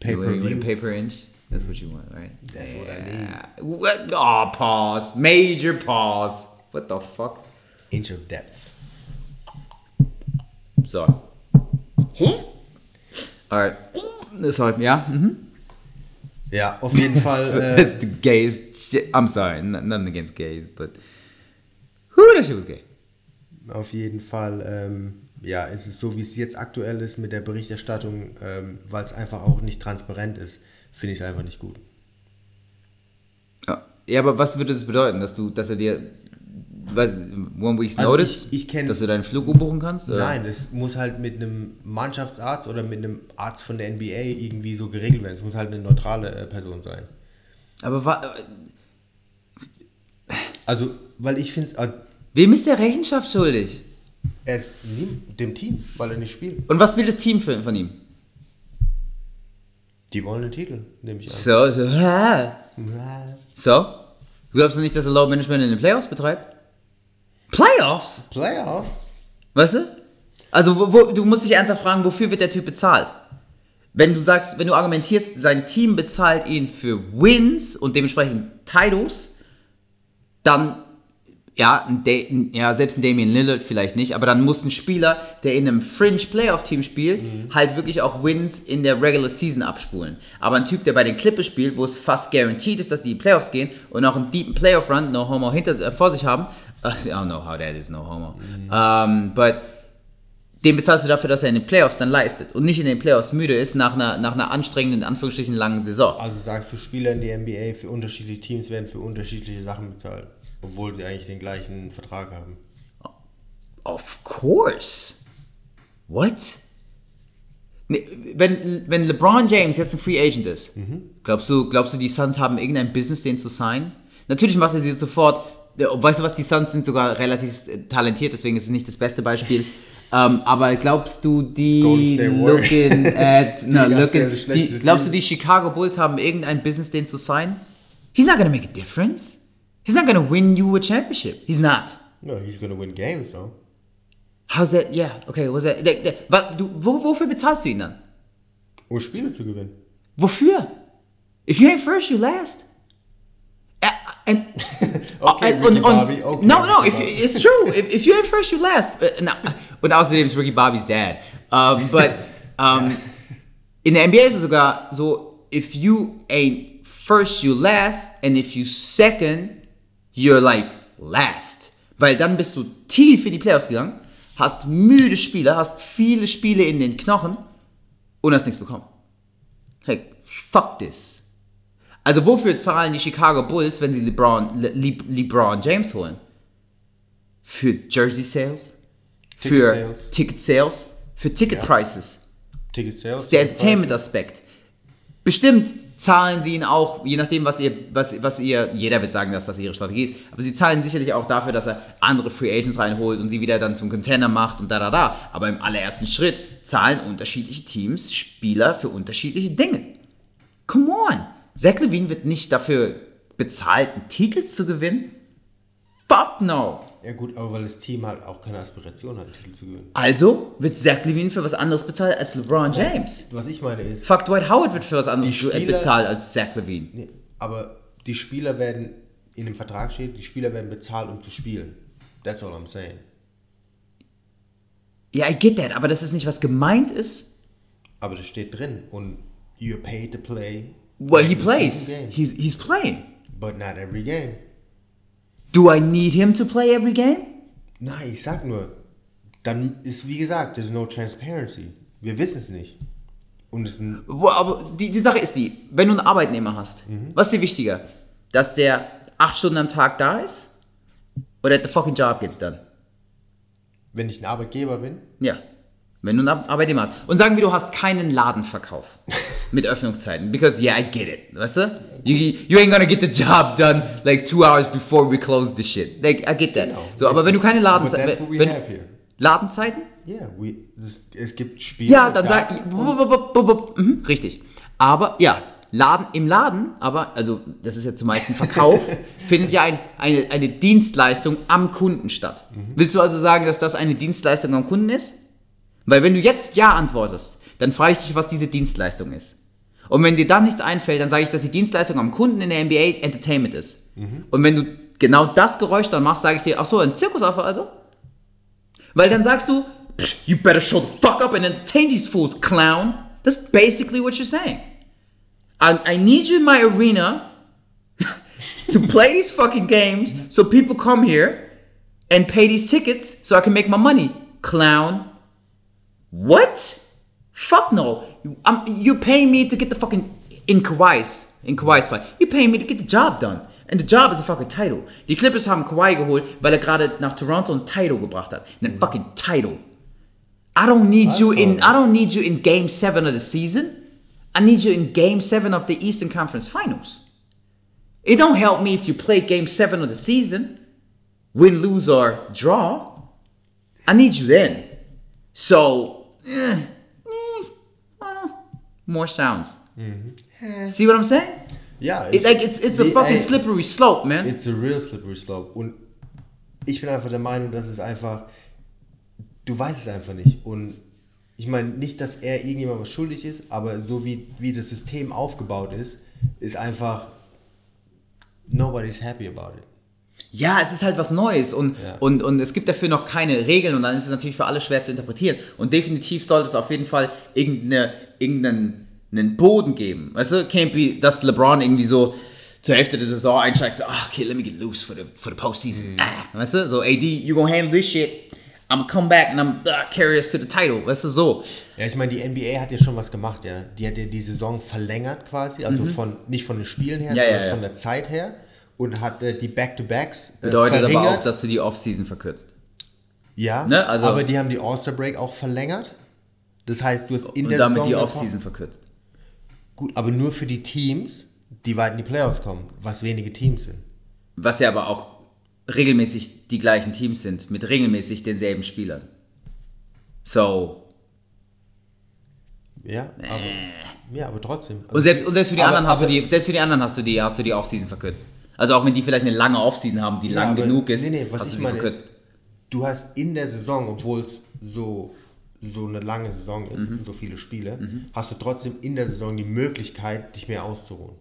pay You per view. pay per inch? That's what you want, right? That's what I need. What? Oh, pause. Major pause. What the fuck? Inch of depth. So. Alright. Sorry, ja. Mhm. Ja, auf jeden Fall. Äh, That's the gayest shit. I'm sorry, nothing against gays, but. Who that shit was gay? auf jeden Fall, ähm, ja, ist es so, wie es jetzt aktuell ist mit der Berichterstattung, ähm, weil es einfach auch nicht transparent ist, finde ich einfach nicht gut. Ja. aber was würde das bedeuten, dass du, dass er dir, weiß, one week's Also notice, ich- ich kenn- dass du deinen Flug umbuchen kannst? oder? Nein, es muss halt mit einem Mannschaftsarzt oder mit einem Arzt von der NBA irgendwie so geregelt werden. Es muss halt eine neutrale äh, Person sein. Aber wa Also, weil ich finde, äh, wem ist der Rechenschaft schuldig? er ist dem Team, weil er nicht spielt. Und was will das Team für, von ihm? Die wollen den Titel, nehme ich an. So, so, hä? so? Du glaubst du nicht, dass er Load Management in den Playoffs betreibt? Playoffs? Playoffs? Weißt du? Also, wo, wo, du musst dich ernsthaft fragen, wofür wird der Typ bezahlt? Wenn du sagst, wenn du argumentierst, sein Team bezahlt ihn für Wins und dementsprechend Titles, dann, ja, ja, selbst ein Damian Lillard vielleicht nicht, aber dann muss ein Spieler, der in einem Fringe Playoff Team spielt, halt wirklich auch Wins in der Regular Season abspulen. Aber ein Typ, der bei den Clippers spielt, wo es fast guaranteed ist, dass die in die Playoffs gehen und auch einen deepen Playoff Run, no homo, hinter, äh, vor sich haben, I don't know how that is, no homo, um, but den bezahlst du dafür, dass er in den Playoffs dann leistet und nicht in den Playoffs müde ist nach einer, nach einer anstrengenden, in Anführungsstrichen langen Saison. Also sagst du, Spieler in der NBA für unterschiedliche Teams werden für unterschiedliche Sachen bezahlt, obwohl sie eigentlich den gleichen Vertrag haben. Of course. What? Nee, wenn, wenn LeBron James jetzt ein Free Agent ist, glaubst, du, glaubst du, die Suns haben irgendein Business, den zu signen? Natürlich macht er sie sofort. Weißt du was, die Suns sind sogar relativ äh, talentiert, deswegen ist es nicht das beste Beispiel. Ähm, aber glaubst du, die looking at, no, Die looking, die, glaubst du, die Chicago Bulls haben irgendein Business, den zu signen? He's not gonna make a difference. He's not gonna win you a championship. He's not. No, he's gonna win games, though. How's that? Yeah, okay, was that? Der, der, du, wo, wofür bezahlst du ihn dann? Um Spiele zu gewinnen. Wofür? If you ain't first, you last. And, Okay, and- Ricky und- Bobby, okay, no, no, if, it's true. If, if you ain't first, you last. Uh, na, und außerdem ist Ricky Bobby's dad. Um, but um, in the NBA ist es sogar so, if you ain't first, you last, and if you second, you're like last. Weil dann bist du tief in die Playoffs gegangen, hast müde Spiele, hast viele Spiele in den Knochen und hast nichts bekommen. Like, fuck this. Also wofür zahlen die Chicago Bulls, wenn sie LeBron, Le, Le, LeBron James holen? Für Jersey Sales? für Sales. Ticket Sales? Für Ticket Prices? Ticket Sales. Der Entertainment-Aspekt. Bestimmt zahlen sie ihn auch, je nachdem, was ihr, was, was ihr, jeder wird sagen, dass das ihre Strategie ist, aber sie zahlen sicherlich auch dafür, dass er andere Free Agents reinholt und sie wieder dann zum Contender macht und da, da, da. Aber im allerersten Schritt zahlen unterschiedliche Teams Spieler für unterschiedliche Dinge. Come on! Zach Levine wird nicht dafür bezahlt, einen Titel zu gewinnen? Fuck no! Ja gut, aber weil das Team halt auch keine Aspiration hat, Titel zu gewinnen. Also wird Zach Levine für was anderes bezahlt als LeBron James. Was ich meine ist, Fuck, Dwight Howard wird für was anderes Spieler- bezahlt als Zach Levine. nee, aber die Spieler werden, in dem Vertrag steht, die Spieler werden bezahlt, um zu spielen. That's all I'm saying. Ja, I get that, aber das ist nicht, was gemeint ist. Aber das steht drin und you're paid to play. Well, he plays. He's, he's playing. But not every game. Do I need him to play every game? Nein, ich sag nur, dann ist wie gesagt, there's no transparency. Wir wissen es nicht. Und es ist ein, Aber die, die Sache ist die, wenn du einen Arbeitnehmer hast, was ist dir wichtiger? Dass der acht Stunden am Tag da ist? Oder the fucking job gets done? wenn ich ein Arbeitgeber bin, Ja. Wenn du einen Ar- Arbeitnehmer hast. Und sagen wir, du hast keinen Ladenverkauf mit Öffnungszeiten. Because, yeah, I get it. Weißt du? You, you ain't gonna get the job done like two hours before we close the shit. Like, I get that. So, aber wenn du keine But Ladenzeiten... that's what. Ladenzeiten? yeah, we, das, es gibt Spiele. Ja, dann sag mhm, richtig. Aber ja, Laden im Laden, aber also das ist ja zumeist ein Verkauf, findet ja ein, eine, eine Dienstleistung am Kunden statt. Willst du also sagen, dass das eine Dienstleistung am Kunden ist? Weil wenn du jetzt ja antwortest, dann frage ich dich, was diese Dienstleistung ist. Und wenn dir dann nichts einfällt, dann sage ich, dass die Dienstleistung am Kunden in der NBA Entertainment ist. Und wenn du genau das Geräusch dann machst, sage ich dir, ach so, ein Zirkusaffe also? Weil dann sagst du, "Pff, you better show the fuck up and entertain these fools, clown. That's basically what you're saying. I, I need you in my arena to play these fucking games so people come here and pay these tickets so I can make my money, clown. What? Fuck no. You- I'm, you're paying me to get the fucking in Kawhi's in Kawhi's fight. You're paying me to get the job done. And the job is a fucking title. Die Clippers haben Kawhi geholt, weil er gerade nach Toronto ein Title gebracht hat. Einen fucking Title. I don't need you in I don't need you in game 7 of the season. I need you in game 7 of the Eastern Conference Finals. It don't help me if you play game seven of the season, win, lose, or draw. I need you then. So, more sounds. See what I'm saying? Ja, It, like it's it's a fucking slippery slope, man. It's a real slippery slope. Und ich bin einfach der Meinung, dass es einfach, du weißt es einfach nicht. Und ich meine nicht, dass er irgendjemand was schuldig ist, aber so wie, wie das System aufgebaut ist, ist einfach, nobody's happy about it. Ja, es ist halt was Neues und, Ja. und, und es gibt dafür noch keine Regeln und dann ist es natürlich für alle schwer zu interpretieren. Und definitiv sollte es auf jeden Fall irgendeine, irgendeinen einen Boden geben. Weißt du, can't be, dass LeBron irgendwie so zur Hälfte der Saison einsteigt, so, ah, okay, let me get loose for the, for the postseason. Ah, weißt du, so, AD, you gonna handle this shit. I'm come back and I'm uh, carry us to the title. Weißt du, so. Ja, ich meine, die NBA hat ja schon was gemacht, ja. Die hat ja die Saison verlängert quasi, also von nicht von den Spielen her, Mhm. Ja, sondern ja. von der Zeit her und hat äh, die Back-to-Backs äh, Bedeutet aber verringert. auch, dass du die Offseason verkürzt. ja, ne, also- aber die haben die All-Star Break auch verlängert. Das heißt, du hast in Und der damit Saison die Offseason verkürzt. Gut, aber nur für die Teams, die weit in die Playoffs kommen, was wenige Teams sind. Was ja aber auch regelmäßig die gleichen Teams sind, mit regelmäßig denselben Spielern. So. Ja, aber, ja, aber trotzdem. Und selbst, und selbst für die Aber- anderen hast aber- du die, selbst für die anderen hast du die, hast du die Offseason verkürzt. Also auch wenn die vielleicht eine lange Offseason haben, die Ja, lang genug ist, nee, nee, was ich meine. Ist, du hast in der Saison, obwohl es so, so eine lange Saison ist, Mhm. so viele Spiele, hast du trotzdem in der Saison die Möglichkeit, dich mehr auszuruhen.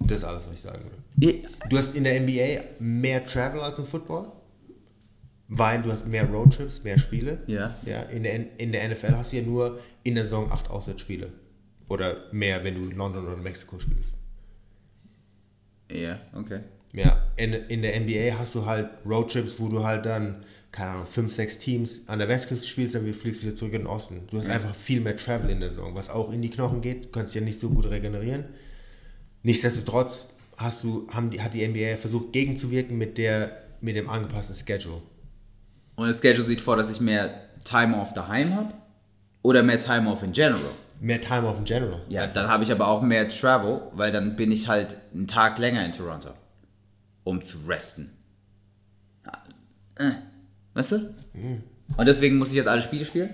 Das ist alles, was ich sagen will. Du hast in der NBA mehr Travel als im Football, weil du hast mehr Roadtrips, mehr Spiele. Ja. ja in, der, in der NFL hast du ja nur in der Saison acht Auswärtsspiele. Oder mehr, wenn du in London oder Mexiko spielst. Ja, okay. Ja, in, in der NBA hast du halt Roadtrips, wo du halt dann, keine Ahnung, fünf, sechs Teams an der Westküste spielst, dann fliegst du wieder zurück in den Osten. Du hast einfach viel mehr Travel in der Saison, was auch in die Knochen geht. Du kannst ja nicht so gut regenerieren. Nichtsdestotrotz hast du, haben die, hat die NBA versucht gegenzuwirken mit, der, mit dem angepassten Schedule. Und das Schedule sieht vor, dass ich mehr Time off daheim habe oder mehr Time off in general. Mehr Time off in general. Ja, dann habe ich aber auch mehr Travel, weil dann bin ich halt einen Tag länger in Toronto, um zu resten. Äh, Weißt du? Und deswegen muss ich jetzt alle Spiele spielen?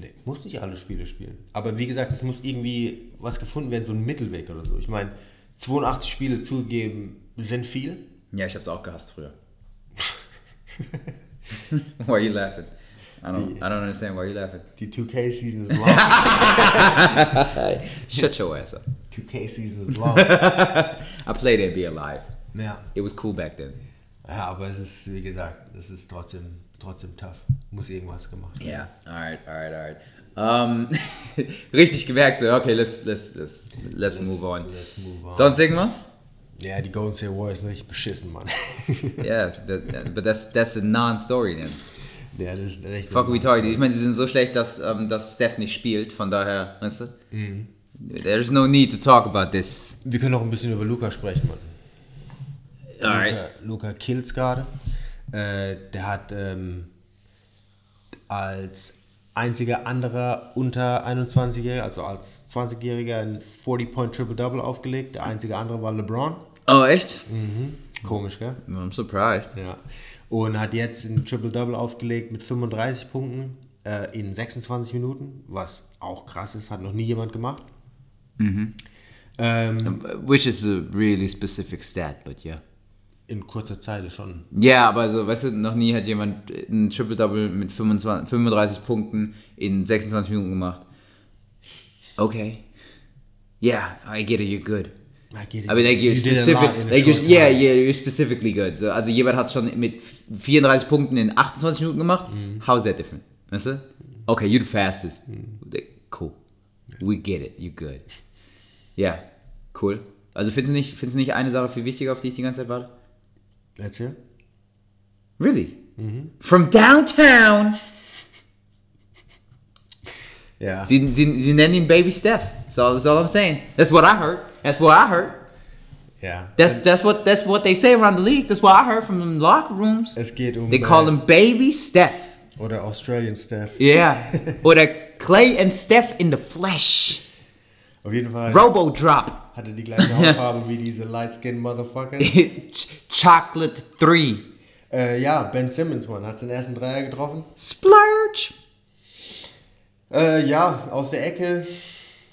Nee, muss nicht alle Spiele spielen. Aber wie gesagt, es muss irgendwie was gefunden werden, so ein Mittelweg oder so. Ich meine, 82 Spiele zugegeben sind viel. Ja, ich hab's auch gehasst früher. why are you laughing? I don't, I don't understand why you laughing. Die 2K-Season is long. Shut your ass up. 2K-Season is long. I played NBA Live. ja. It was cool back then. ja, aber es ist, wie gesagt, es ist trotzdem, trotzdem tough. Muss irgendwas gemacht werden. Yeah. Alright, alright, alright. Um, richtig gemerkt, so, okay, let's, let's, let's, let's, move on. let's move on. Sonst irgendwas? Ja, die Golden State Warriors richtig beschissen, Mann. Yes, that, but that's, that's a non-story then. Ja, das ist echt. Fuck we talking. Ich meine, sie sind so schlecht, dass, ähm, dass Steph nicht spielt, von daher, weißt du? There's no need to talk about this. Wir können noch ein bisschen über Luca sprechen, Mann. Alright. Luca, Luca kills gerade. Äh, der hat ähm, als einziger anderer unter 21-Jähriger, also als 20-Jähriger, ein 40-Point-Triple-Double aufgelegt. Der einzige andere war LeBron. Oh, echt? Komisch, gell? I'm surprised. Ja. Und hat jetzt ein Triple-Double aufgelegt mit 35 Punkten äh, in 26 Minuten, was auch krass ist, hat noch nie jemand gemacht. Ähm, Which is a really specific stat, but yeah. in kurzer Zeit schon. Ja, aber so, weißt du, noch nie hat jemand ein Triple-Double mit 25, 35 Punkten in 26 Minuten gemacht. Okay. Yeah, I get it, you're good. I get it. I mean, like you're You specific, like you're, yeah, yeah, you're specifically good. So, also jemand hat schon mit 34 Punkten in 28 Minuten gemacht. How is that different? Weißt du? Okay, you're the fastest. Cool. We get it. You're good. Ja, cool. Also findest du nicht, findest du nicht eine Sache viel wichtiger, auf die ich die ganze Zeit warte? Erzähl. Really? From downtown. Ja. Sie, sie, sie nennen ihn Baby Steph. That's all, that's all I'm saying. That's what I heard. That's what I heard. Yeah. That's that's what that's what they say around the league. That's what I heard from the locker rooms. Es geht um. They call him Baby Steph. Oder Australian Staff. Yeah. Oder Clay and Steph in the flesh. Auf jeden Fall. Robo drop. Hatte die gleiche Hautfarbe wie diese Light-Skin Motherfucker. Ch Chocolate 3. äh, ja, Ben Simmons, Mann, hat seinen ersten Dreier getroffen. Splurge. Äh, ja, aus der Ecke.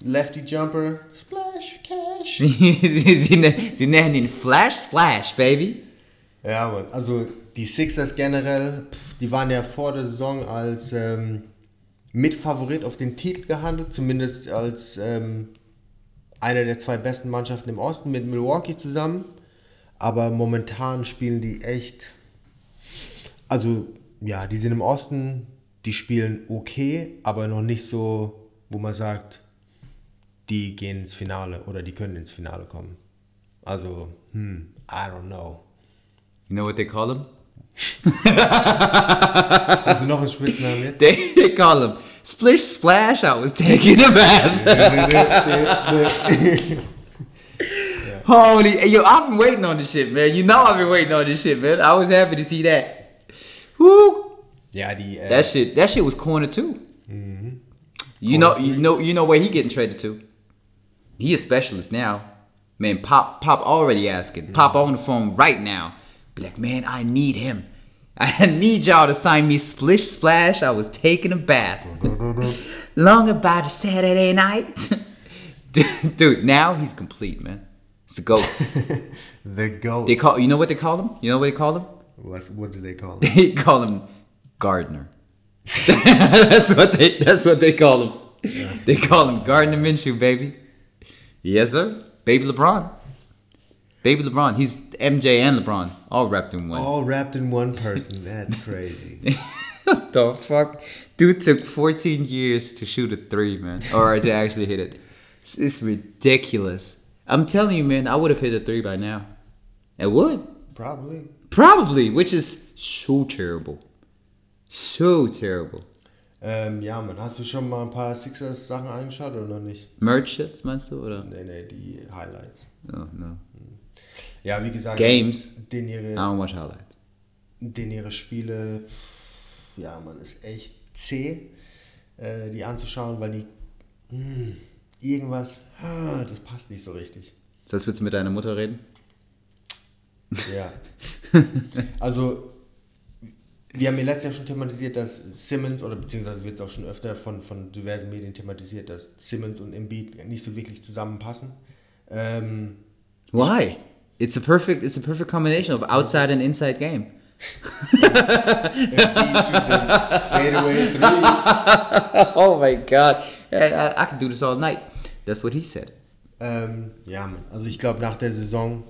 Lefty Jumper. Splash, Cash. sie, sie, ne- sie nennen ihn Flash Splash, baby. Ja, Mann. Also die Sixers generell, die waren ja vor der Saison als ähm, Mitfavorit auf den Titel gehandelt, zumindest als ähm, eine der zwei besten Mannschaften im Osten mit Milwaukee zusammen. Aber momentan spielen die echt. Also, ja, die sind im Osten, die spielen okay, aber noch nicht so, wo man sagt, die gehen ins Finale oder die können ins Finale kommen. Also, hm, I don't know. You know what they call him? Hast du noch einen Spitznamen jetzt? They, they call him Splish Splash. I was taking a bath. Holy, yo, I've been waiting on this shit, man. You know I've been waiting on this shit, man. I was happy to see that. Woo! Ja, die. Äh, That uh, shit, that shit was corner too. Mm-hmm. You know, you know, you know where he getting traded to. He a specialist now. Man, Pop, Pop already asking. Mm-hmm. Pop on the phone right now. Be like, man, I need him. I need y'all to sign me Splish Splash. I was taking a bath. Long about a Saturday night. Dude, now he's complete, man. It's the goat. the goat. They call, you know what they call him? You know what they call him? What's, what do they call it? They call him Gardner. that's what they. That's what they call him. they call him Gardner Minshew, baby. Yes, sir. Baby LeBron. Baby LeBron. He's MJ and LeBron all wrapped in one. All wrapped in one person. That's crazy. what the fuck? Dude took 14 years to shoot a three, man, or to actually hit it. It's, it's ridiculous. I'm telling you, man. I would have hit a three by now. I would. Probably. Probably, which is so terrible. So terrible. Ähm, ja, man, hast du schon mal ein paar Sixers-Sachen angeschaut oder noch nicht? Merch jetzt meinst du oder? Nee, nee, die Highlights. Oh no. Ja, wie gesagt, Games. Den I ihre, don't watch highlights. den ihre Spiele, ja, man, ist echt zäh, äh, die anzuschauen, weil die, hm, irgendwas, ah, das passt nicht so richtig. So als würdest du mit deiner Mutter reden? Ja. Also, wir haben ja letztes Jahr schon thematisiert, dass Simmons, oder beziehungsweise wird es auch schon öfter von, von diversen Medien thematisiert, dass Simmons und Embiid nicht so wirklich zusammenpassen. Ähm, Why? It's a perfect it's a perfect combination of outside and inside game. Fadeaway threes. oh my god. I, I, could do this all night. That's what he said. Ähm, ja, Mann. Also ich glaube nach der Saison,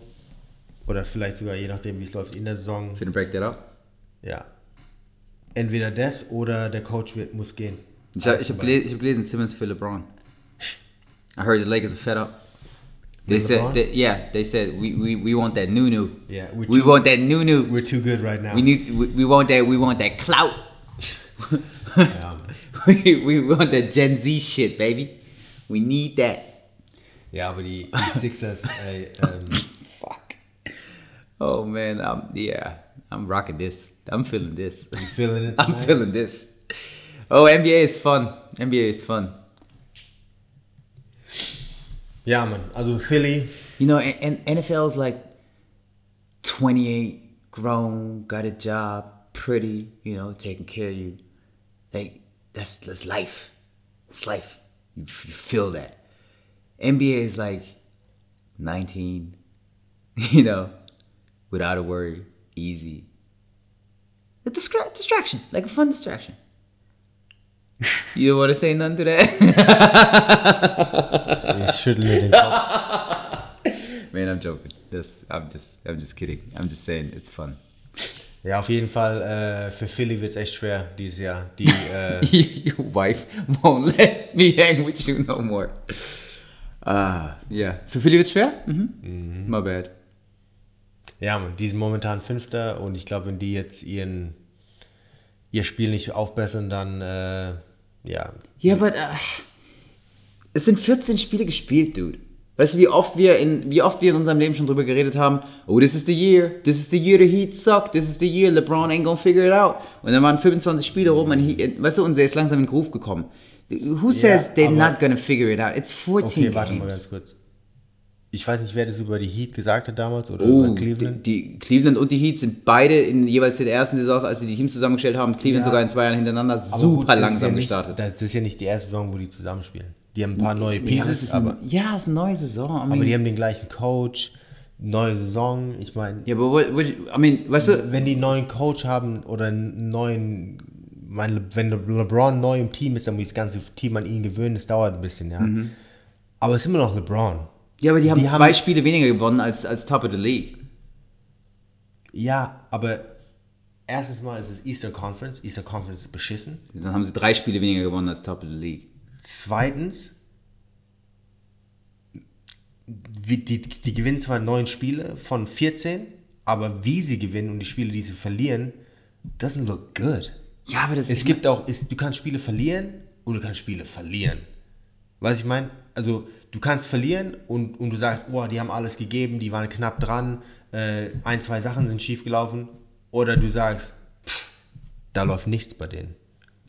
oder vielleicht sogar je nachdem, wie es läuft in der Saison, Finna break that up. ja. Entweder das oder der Coach wird, muss gehen. Ich habe hab gelesen, hab gelesen Simmons für LeBron. I heard the Lakers are fed up. They said, that, yeah, they said we, we, we want that new new. Yeah, we too- want that new new. We're too good right now. We need we, we want that we want that clout. we, we want that Gen Z shit, baby. We need that. ja, aber die, die Sixers, ey, ähm, Fuck. Oh man, I'm yeah, I'm rocking this. I'm feeling this. you feeling it I'm feeling this. Oh, NBA is fun. NBA is fun. Ja, Mann. Also Philly, You know, and, and NFL's like 28, grown, got a job, pretty, you know, taking care of you. Like that's that's life. It's life. You, you feel that. NBA is like 19, you know, without a worry, easy. A distra- distraction, like a fun distraction. You don't want to say none to that? ich schüttle den Kopf. Man, I'm joking. This, I'm just, I'm just kidding. I'm just saying it's fun. Ja, auf jeden Fall, äh, für Philly wird es echt schwer dieses Jahr. Die, äh, Your wife won't let me hang with you no more. Ah, yeah. Für Philly wird's schwer? Mhm. My bad. Ja, die sind momentan Fünfter und ich glaube, wenn die jetzt ihren, ihr Spiel nicht aufbessern, dann, äh, ja. Ja, aber uh, es sind 14 Spiele gespielt, dude. Weißt du, wie oft wir in wie oft wir in unserem Leben schon drüber geredet haben, oh, this is the year, this is the year the Heat suck, this is the year LeBron ain't gonna figure it out. Und dann waren 25 Spiele rum und Heat, weißt du, und er ist langsam in den Groove gekommen. Who says they're aber- not gonna figure it out? It's 14 Okay, warte mal games. ganz kurz. Ich weiß nicht, wer das über die Heat gesagt hat damals oder Oh, über Cleveland. Die, die Cleveland und die Heat sind beide in jeweils den ersten Saisons, als sie die Teams zusammengestellt haben, Cleveland Ja. sogar in zwei Jahren hintereinander Aber super gut, langsam ja nicht, gestartet. Das ist ja nicht die erste Saison, wo die zusammenspielen. Die haben ein paar neue ja, aber es Pieces, aber, ein, ja, es ist eine neue Saison. I aber mean, die haben den gleichen Coach, neue Saison. Ich meine, ja, aber what, what, I mean, weißt du, wenn die einen neuen Coach haben oder einen neuen, mein, wenn Le- LeBron neu im Team ist, dann muss das ganze Team an ihn gewöhnen, das dauert ein bisschen, ja. Mhm. Aber es ist immer noch LeBron. Ja, aber die haben die zwei haben- Spiele weniger gewonnen als, als Top of the League. Ja, aber erstens mal ist es Eastern Conference. Eastern Conference ist beschissen. Dann haben sie drei Spiele weniger gewonnen als Top of the League. Zweitens, wie, die, die gewinnen zwar neun Spiele von 14, aber wie sie gewinnen und die Spiele, die sie verlieren, doesn't look good. Ja, aber das Es gibt auch, es, du kannst Spiele verlieren und du kannst Spiele verlieren. Weißt du, ich meine? Also, du kannst verlieren und, und du sagst, boah, die haben alles gegeben, die waren knapp dran, äh, ein, zwei Sachen sind schief gelaufen. Oder du sagst, pff, da läuft nichts bei denen.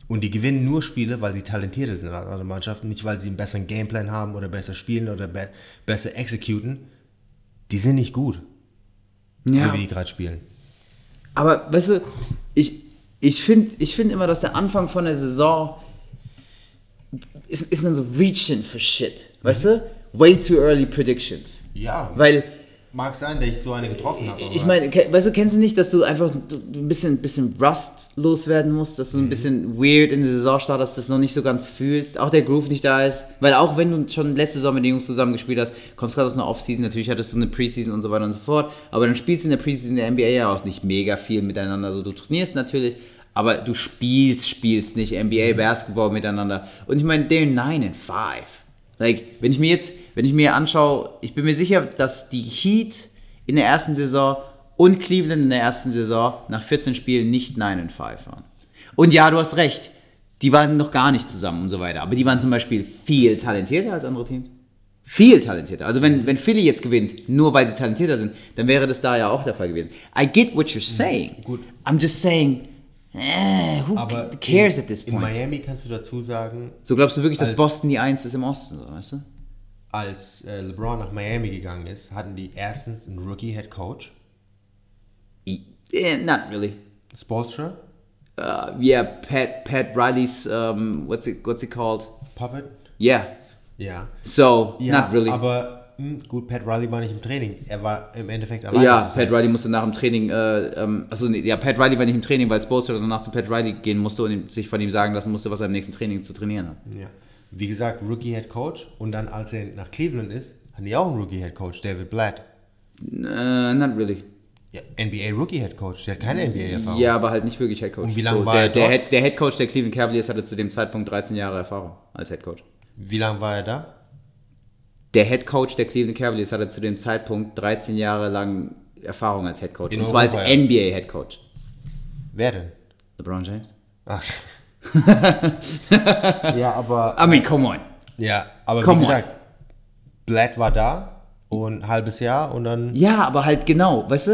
Und die gewinnen nur Spiele, weil sie talentierter sind als andere Mannschaften, nicht weil sie einen besseren Gameplan haben oder besser spielen oder be besser executen. Die sind nicht gut, ja. so wie die gerade spielen. Aber weißt du, ich, ich finde ich find immer, dass der Anfang von der Saison ist, ist man so reaching for shit. Weißt du? Way too early predictions. Ja, Weil, mag sein, dass ich so eine getroffen habe. ich meine, weißt du, kennst du nicht, dass du einfach ein bisschen, bisschen Rust loswerden musst, dass du ein bisschen weird in der Saison startest, dass du noch nicht so ganz fühlst, auch der Groove nicht da ist, weil auch wenn du schon letzte Saison mit den Jungs zusammen gespielt hast, kommst gerade aus einer Offseason, natürlich hattest du eine Preseason und so weiter und so fort, aber dann spielst du in der Preseason der NBA ja auch nicht mega viel miteinander, so du trainierst natürlich, aber du spielst, spielst nicht NBA Basketball miteinander und ich meine, they're 9 and 5. Like, wenn ich mir jetzt, wenn ich mir anschaue, ich bin mir sicher, dass die Heat in der ersten Saison und Cleveland in der ersten Saison nach 14 Spielen nicht 9 and 5 waren. Und ja, du hast recht, die waren noch gar nicht zusammen und so weiter, aber die waren zum Beispiel viel talentierter als andere Teams. Viel talentierter. Also wenn, wenn Philly jetzt gewinnt, nur weil sie talentierter sind, dann wäre das da ja auch der Fall gewesen. I get what you're saying. Gut. I'm just saying, eh, who Aber cares in, at this In point? Miami kannst du dazu sagen, So glaubst du wirklich, dass Boston die Eins ist im Osten, so, weißt du? als äh, LeBron nach Miami gegangen ist, hatten die erstens einen Rookie-Head Coach, Yeah, not really. Spolstra, Uh, yeah, Pat Pat Riley's um, what's it what's it called? Puppet. Yeah. Ja. So ja not really. Aber hm, gut, Pat Riley war nicht im Training. Er war im Endeffekt alleine. ja. Pat Riley musste nach dem Training, äh, ähm, also nee, ja, Pat Riley war nicht im Training, weil Spoelstra danach zu Pat Riley gehen musste und ihm, sich von ihm sagen lassen musste, was er im nächsten Training zu trainieren hat. Ja. Wie gesagt, Rookie-Head Coach. Und dann, als er nach Cleveland ist, hatten die auch einen Rookie-Head Coach, David Blatt. Äh, not really. Ja, NBA Rookie-Head Coach. Der hat keine NBA-Erfahrung. Ja, aber halt nicht wirklich Head Coach. Und wie lange so, war der, er der, dort? Head, der Head Coach der Cleveland Cavaliers hatte zu dem Zeitpunkt 13 Jahre Erfahrung als Head Coach. Wie lange war er da? Der Head Coach der Cleveland Cavaliers hatte zu dem Zeitpunkt 13 Jahre lang Erfahrung als Head Coach. In und zwar als Europa, ja. NBA Head Coach. Wer denn? LeBron James? Ach. ja, aber. I mean, come on. Ja, aber Come wie on. gesagt, Blatt war da und ein halbes Jahr und dann. Ja, aber halt genau, weißt du?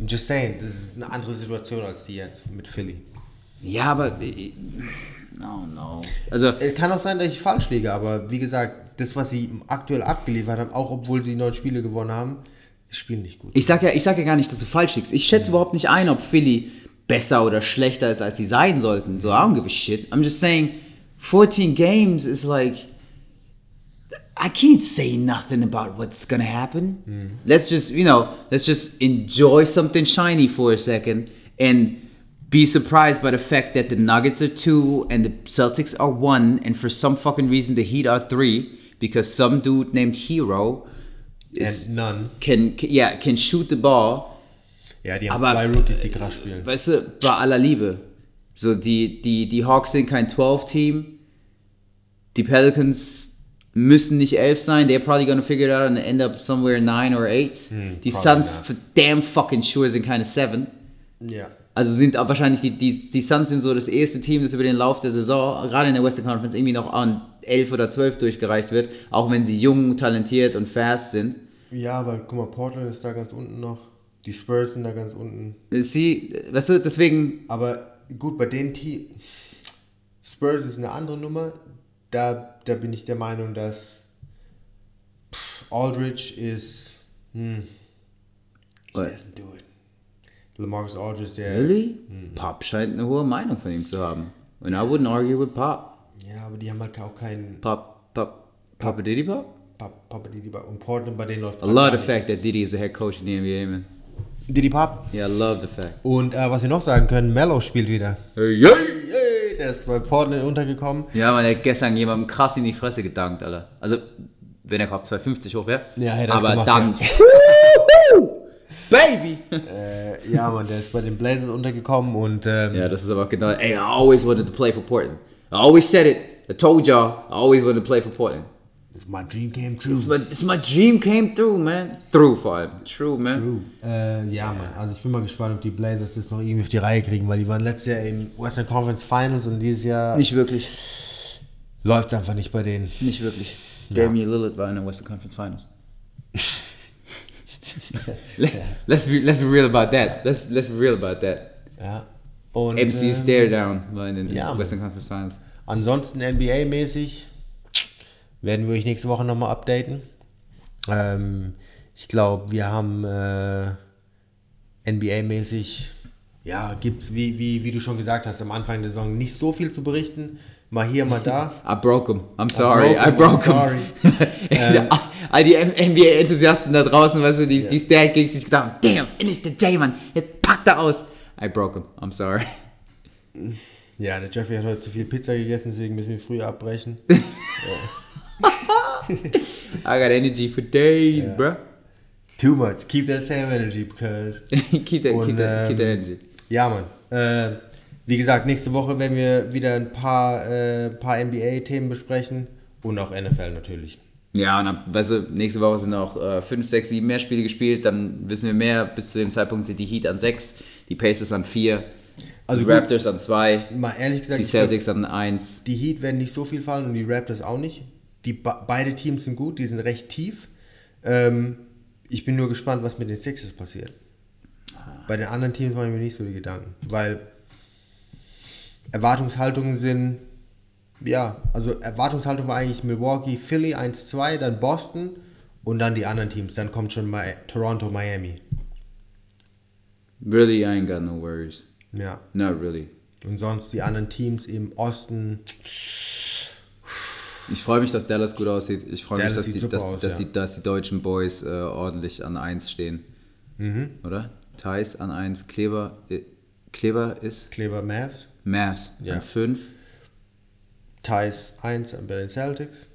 I'm just saying, das ist eine andere Situation als die jetzt mit Philly. Ja, aber. No, no. Also, Es kann auch sein, dass ich falsch liege, aber wie gesagt, das, was sie aktuell abgeliefert haben, auch obwohl sie neun Spiele gewonnen haben, spielen nicht gut. ich sag ja, ich sag ja gar nicht, dass du falsch liegst. Ich schätze überhaupt nicht ein, ob Philly besser oder schlechter ist, als sie sein sollten. So, I don't give a shit. I'm just saying, 14 games is like. I can't say nothing about what's gonna happen. Let's just, you know, let's just enjoy something shiny for a second and be surprised by the fact that the Nuggets are two and the Celtics are one, and for some fucking reason the Heat are three because some dude named Hero is, And none. can, yeah can shoot the ball. Ja, die haben aber- zwei Rookies, die krass spielen. Weißt du, bei aller Liebe. So, die, die, die Hawks sind kein 12-Team. Die Pelicans müssen nicht 11 sein. They're probably gonna figure it out and end up somewhere 9 or 8. die probably Suns not. for damn fucking sure sind keine 7. Ja. Also sind auch wahrscheinlich die, die, die Suns sind so das erste Team, das über den Lauf der Saison, gerade in der Western Conference, irgendwie noch an 11 oder 12 durchgereicht wird, auch wenn sie jung, talentiert und fast sind. Ja, aber guck mal, Portland ist da ganz unten noch. Die Spurs sind da ganz unten. Sie, weißt du, deswegen, Aber gut, bei den Team Spurs ist eine andere Nummer. Da, da bin ich der Meinung, dass. Aldridge is. Hm, What? doesn't do it. Lamarcus Aldridge, der. Really? Pop scheint eine hohe Meinung von ihm zu haben. And I wouldn't argue with Pop. Ja, aber die haben halt auch keinen. Pop, Pop, Papa Diddy Pop? Pap- Papa Didi bei und Portland, bei denen läuft I love the fact that Diddy is the head coach in the NBA, man. Didi Pap. Yeah, I love the fact. Und äh, was wir noch sagen können, Mello spielt wieder. Hey, yeah. Yay, der ist bei Portland untergekommen. Ja, man, der hat gestern jemandem krass in die Fresse gedankt, Alter. Also, wenn er gerade 250 hoch wäre. Ja, hätte er's Aber gemacht, dann. Baby! Äh, ja, Mann, der ist bei den Blazers untergekommen und ähm, Ja, das ist aber genau. Ey, I always wanted to play for Portland. I always said it. I told y'all, I always wanted to play for Portland. my dream came true. It's my, it's my dream came through, man. Through vor allem. True, man. Äh, ja, Mann. Also ich bin mal gespannt, ob die Blazers das noch irgendwie auf die Reihe kriegen, weil die waren letztes Jahr im Western Conference Finals und dieses Jahr Nicht wirklich. läuft einfach nicht bei denen. Nicht wirklich. Damian Lillard war in der Western Conference Finals. Let- let's be let's be real about that. Let's let's be real about that. Ja. Und, MC ähm, Stare Down war in den ja. Western Conference Finals. Ansonsten NBA-mäßig werden wir euch nächste Woche nochmal updaten. Ähm, ich glaube, wir haben äh, NBA-mäßig, ja, gibt es, wie, wie, wie du schon gesagt hast, am Anfang der Saison nicht so viel zu berichten. Mal hier, mal da. I broke him. I'm sorry. I broke broke him. Ähm. All die NBA-Enthusiasten da draußen, weißt du, die, die Stat Gigs, die sich gedacht haben, damn, endlich der J-Man, jetzt packt er aus. I broke him. I'm sorry. Ja, der Jeffrey hat heute zu viel Pizza gegessen, deswegen müssen wir früher abbrechen. I got energy for days, bro. Too much. Keep that same energy, because... keep that, Und, keep that, keep that ähm, energy. Ja, Mann. Äh, wie gesagt, nächste Woche werden wir wieder ein paar, äh, paar NBA-Themen besprechen und auch NFL natürlich. Ja, und ab, weißt du, nächste Woche sind noch 5, 6, 7 mehr Spiele gespielt, dann wissen wir mehr. Bis zu dem Zeitpunkt sind die Heat an 6, die Pacers an 4, Also die gut. Raptors an 2, Mal ehrlich gesagt, die ich glaub, Celtics an 1. die Heat werden nicht so viel fallen und die Raptors auch nicht. Die, beide Teams sind gut, die sind recht tief. Ähm, ich bin nur gespannt, was mit den Sixers passiert. Bei den anderen Teams mache ich mir nicht so die Gedanken, weil Erwartungshaltungen sind, ja, also Erwartungshaltung war eigentlich Milwaukee, Philly 1-2, dann Boston und dann die anderen Teams. Dann kommt schon Mi Toronto, Miami. Really, I ain't got no worries. Ja. Not really. Und sonst die anderen Teams im Osten. Ich freue mich, dass Dallas gut aussieht. Ich freue mich, dass die, dass, aus, dass, ja. die, dass die deutschen Boys äh, ordentlich an 1 stehen. Mhm. Oder? Thais an 1, Kleber, äh, Kleber ist Clever Mavs. Mavs Ja. an 5. Thais 1 bei den Celtics.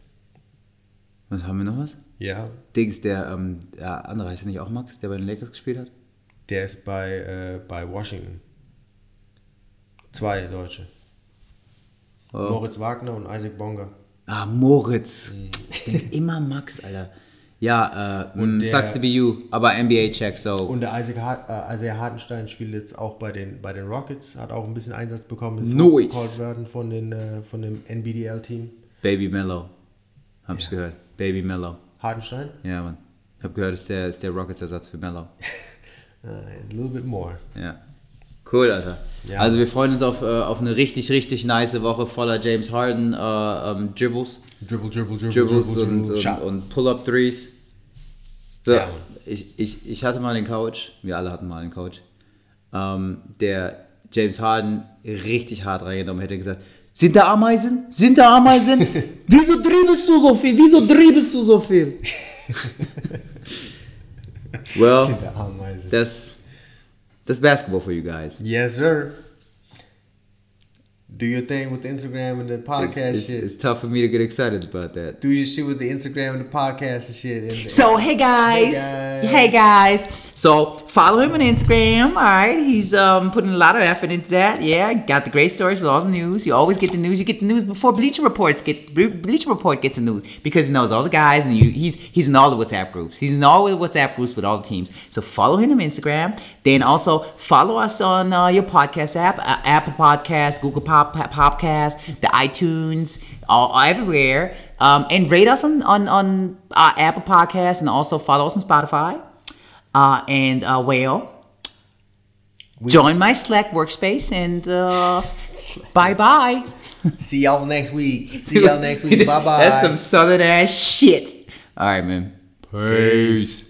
Was haben wir noch was? Ja. Dings, der, ähm, der andere heißt ja nicht auch Max, der bei den Lakers gespielt hat? Der ist bei, äh, bei Washington. Zwei Deutsche. Oh. Moritz Wagner und Isaac Bonga. Ah, Moritz. Ich denke immer Max, Alter. Ja, äh, Und mm, der- sucks to be you, aber NBA-Check, so. Und der Isaac Hart, äh, Isaiah Hartenstein spielt jetzt auch bei den, bei den Rockets, hat auch ein bisschen Einsatz bekommen, ist Nice. worden von, den, äh, von dem NBDL-Team. Baby Mellow. Hab ich gehört. Baby Mellow. Hartenstein? Ja, Mann. Ich hab gehört, ist der, ist der Rockets-Ersatz für Mellow. Äh, a little bit more. Ja. Cool, Alter. Ja. Also wir freuen uns auf, äh, auf eine richtig, richtig nice Woche voller James Harden äh, ähm, Dribbles. Dribble, dribble, dribble, Dribbles dribble, und, dribble. und, Shot. und Pull-Up-Threes. So, Ja. ich, ich, ich hatte mal den Coach, wir alle hatten mal einen Coach, ähm, der James Harden richtig hart reingenommen hätte gesagt, sind da Ameisen? Sind da Ameisen? Wieso dribbelst du so viel? Wieso dribbelst du so viel? well, Sind der Ameisen. that's, that's basketball for you guys. Yes, sir. Do your thing with the Instagram and the podcast it's, shit. it's tough for me to get excited about that. Do your shit with the Instagram and the podcast and shit. And So hey guys, Hey, guys. hey guys. So follow him on Instagram. All right, he's um putting a lot of effort into that. Yeah, got the great stories with all the news. You always get the news. You get the news before Bleacher Reports get Bleacher Report gets the news because he knows all the guys and you. He's he's in all the WhatsApp groups. He's in all the WhatsApp groups with all the teams. So follow him on Instagram. Then also follow us on uh, your podcast app, uh, Apple Podcast, Google Pop Popcast, the iTunes, all everywhere. Um, and rate us on on on uh, Apple Podcasts and also follow us on Spotify. Uh, and uh, well, join my Slack workspace and uh, bye bye. See y'all next week. See y'all next week. Bye bye. That's some southern ass shit. All right, man. Peace.